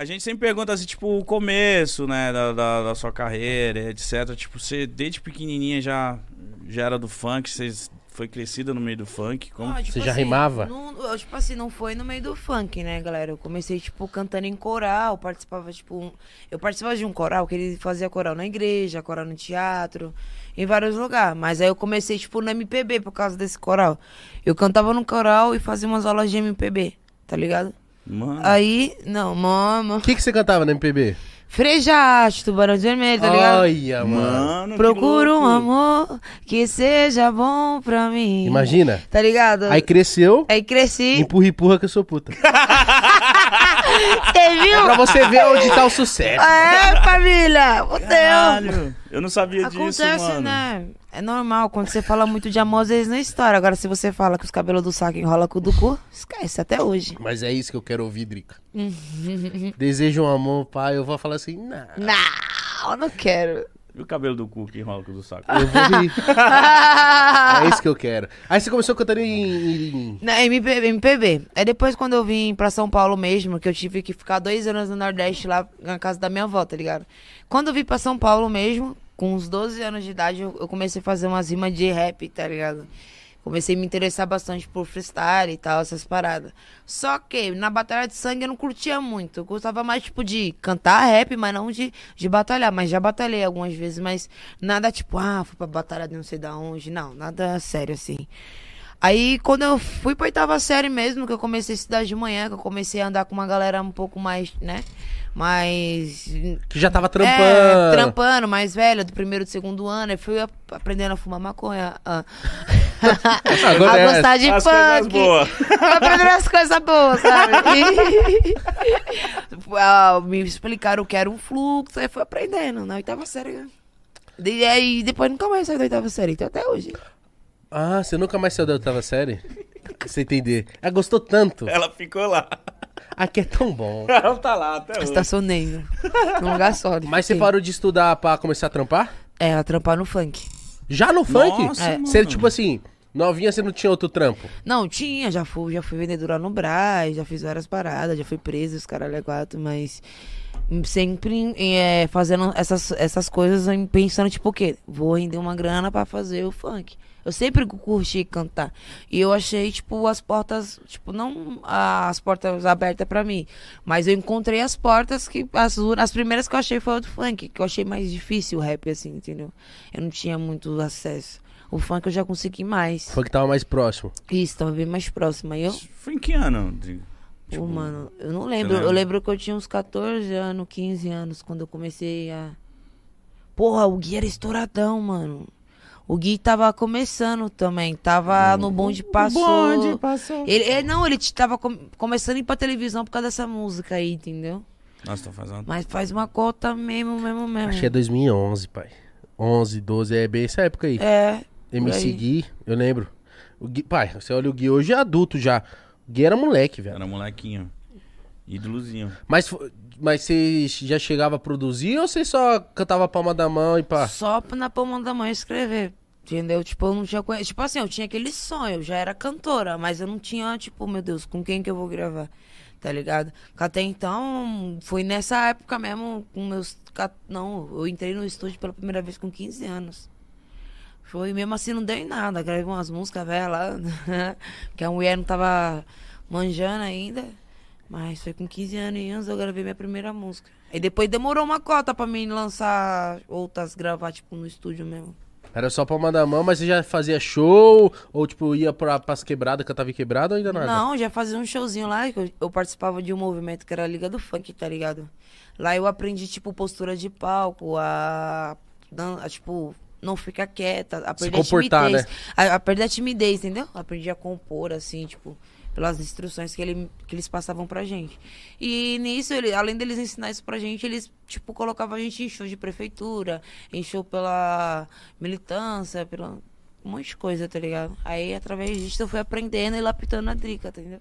A gente sempre pergunta assim, tipo, o começo, né, da, da, da sua carreira, etc. Tipo, você desde pequenininha já, já era do funk, você foi crescida no meio do funk? Como? Ah, tipo Você já assim, rimava? não- eu, tipo assim, não foi no meio do funk, né, galera? Eu comecei, tipo, cantando em coral, participava, tipo... um- Eu participava de um coral, que ele fazia coral na igreja, coral no teatro, em vários lugares. Mas aí eu comecei, tipo, no MPB por causa desse coral. Eu cantava no coral e fazia umas aulas de MPB, tá ligado? Mano, Aí, não, mama... O que, que você cantava no MPB? Tubarão de vermelho, tá ligado? Olha, mano. Procuro um amor que seja bom pra mim. Imagina. Tá ligado? Aí cresceu, Aí cresci. empurra, empurra que eu sou puta. Você viu? pra você ver onde tá o sucesso. É, família. Fudeu. Caralho, eu não sabia disso, Acontece, mano. né? É normal, quando você fala muito de amor, às vezes não estoura. Agora, se você fala que os cabelos do saco enrola com o do cu, esquece até hoje. Mas é isso que eu quero ouvir, Drica. Desejo um amor, pai. Eu vou falar assim, não. Não, eu não quero. E o cabelo do cu que enrola com o do saco? Eu vou rir. É isso que eu quero. Aí você começou cantando em- Na MPB, MPB. Aí depois, quando eu vim pra São Paulo mesmo, que eu tive que ficar dois anos no Nordeste, lá na casa da minha avó, tá ligado? Quando eu vim pra São Paulo mesmo, com uns 12 anos de idade, eu, comecei a fazer umas rimas de rap, tá ligado? Comecei a me interessar bastante por freestyle e tal, essas paradas. Só que na Batalha de Sangue eu não curtia muito. Eu gostava mais, tipo, de cantar rap, mas não de, de batalhar. Mas já batalhei algumas vezes, mas nada tipo, ah, fui pra batalha de não sei da onde. Não, nada sério assim. Aí, quando eu fui pra oitava série mesmo, que eu comecei a estudar de manhã, que eu comecei a andar com uma galera um pouco mais, né? Mais. Que já tava trampando. É, trampando, mais velha, do primeiro e do segundo ano. Aí fui aprendendo a fumar maconha. A, Agora a é- gostar de As coisas funk. boas. aprendendo as coisas boas, sabe? Ah, me explicaram o que era um fluxo, aí fui aprendendo na oitava série. E aí depois nunca mais saí da oitava série, então até hoje. Ah, você nunca mais saiu da oitava série? Pra você entender. Ah, gostou tanto. Ela ficou lá. Aqui é tão bom. Ela tá lá até hoje. Estacionei né? num lugar só. Mas você parou de estudar pra começar a trampar? É, a trampar no funk. Já no funk? Nossa, É. Você, mano. tipo assim, novinha, você não tinha outro trampo? Não, tinha, já fui, já fui vendedora no Brás, já fiz várias paradas, já fui presa, os caras é quatro, mas sempre é, fazendo essas, essas coisas, pensando, tipo, o quê? Vou render uma grana pra fazer o funk. Eu sempre curti cantar. E eu achei, tipo, as portas, tipo, não as portas abertas pra mim, mas eu encontrei as portas que, as, as primeiras que eu achei foi o do funk, que eu achei mais difícil o rap, assim, entendeu? Eu não tinha muito acesso. O funk eu já consegui mais. O funk tava mais próximo. Isso, tava bem mais próximo. Aí eu. Foi em que ano? De- Pô, tipo, mano, eu não lembro. Eu lembro que eu tinha uns 14 anos, 15 anos, quando eu comecei a. Porra, o Gui era estouradão, mano. O Gui tava começando também. Tava no bonde passou. bonde passou. Ele, ele- não, ele tava com- começando a ir pra televisão por causa dessa música aí, entendeu? Nossa, tô fazendo. Mas faz uma cota mesmo, mesmo, mesmo. Acho que é 2011, pai. 11, 12, é bem essa época aí. É. MC aí. Gui, eu lembro. O Gui, pai, você olha o Gui hoje é adulto já. O Gui era moleque, velho. Era molequinho. Ídolozinho. Mas, mas você já chegava a produzir ou você só cantava a palma da mão e pá? Só na palma da mão escrever. Entendeu? Tipo, eu não tinha conhe- Tipo assim, eu tinha aquele sonho, eu já era cantora, mas eu não tinha, tipo, meu Deus, com quem que eu vou gravar? Tá ligado? Até então, foi nessa época mesmo, com meus. Não, eu entrei no estúdio pela primeira vez com 15 anos. Foi mesmo assim, não deu em nada. Gravei umas músicas velhas lá, que a mulher não tava manjando ainda. Mas foi com 15 anos eu gravei minha primeira música. E depois demorou uma cota pra mim lançar outras, gravar, tipo, no estúdio mesmo. Era só palma da mão, mas você já fazia show? Ou tipo, ia pra, pras quebradas, cantava em quebrada ou ainda nada? Não, já fazia um showzinho lá, que eu, eu participava de um movimento que era a Liga do Funk, tá ligado? Lá eu aprendi, tipo, postura de palco, a, a, tipo, não ficar quieta, a Se perder comportar, a timidez. né? A, a perder a timidez, entendeu? Aprendi a compor, assim, tipo, pelas instruções que, ele, que eles passavam pra gente. E nisso, ele, além deles ensinar isso pra gente, eles, tipo, colocavam a gente em show de prefeitura, em show pela militância, pela um monte de coisa, tá ligado? Aí, através disso, eu fui aprendendo e lapidando a drica, tá entendeu?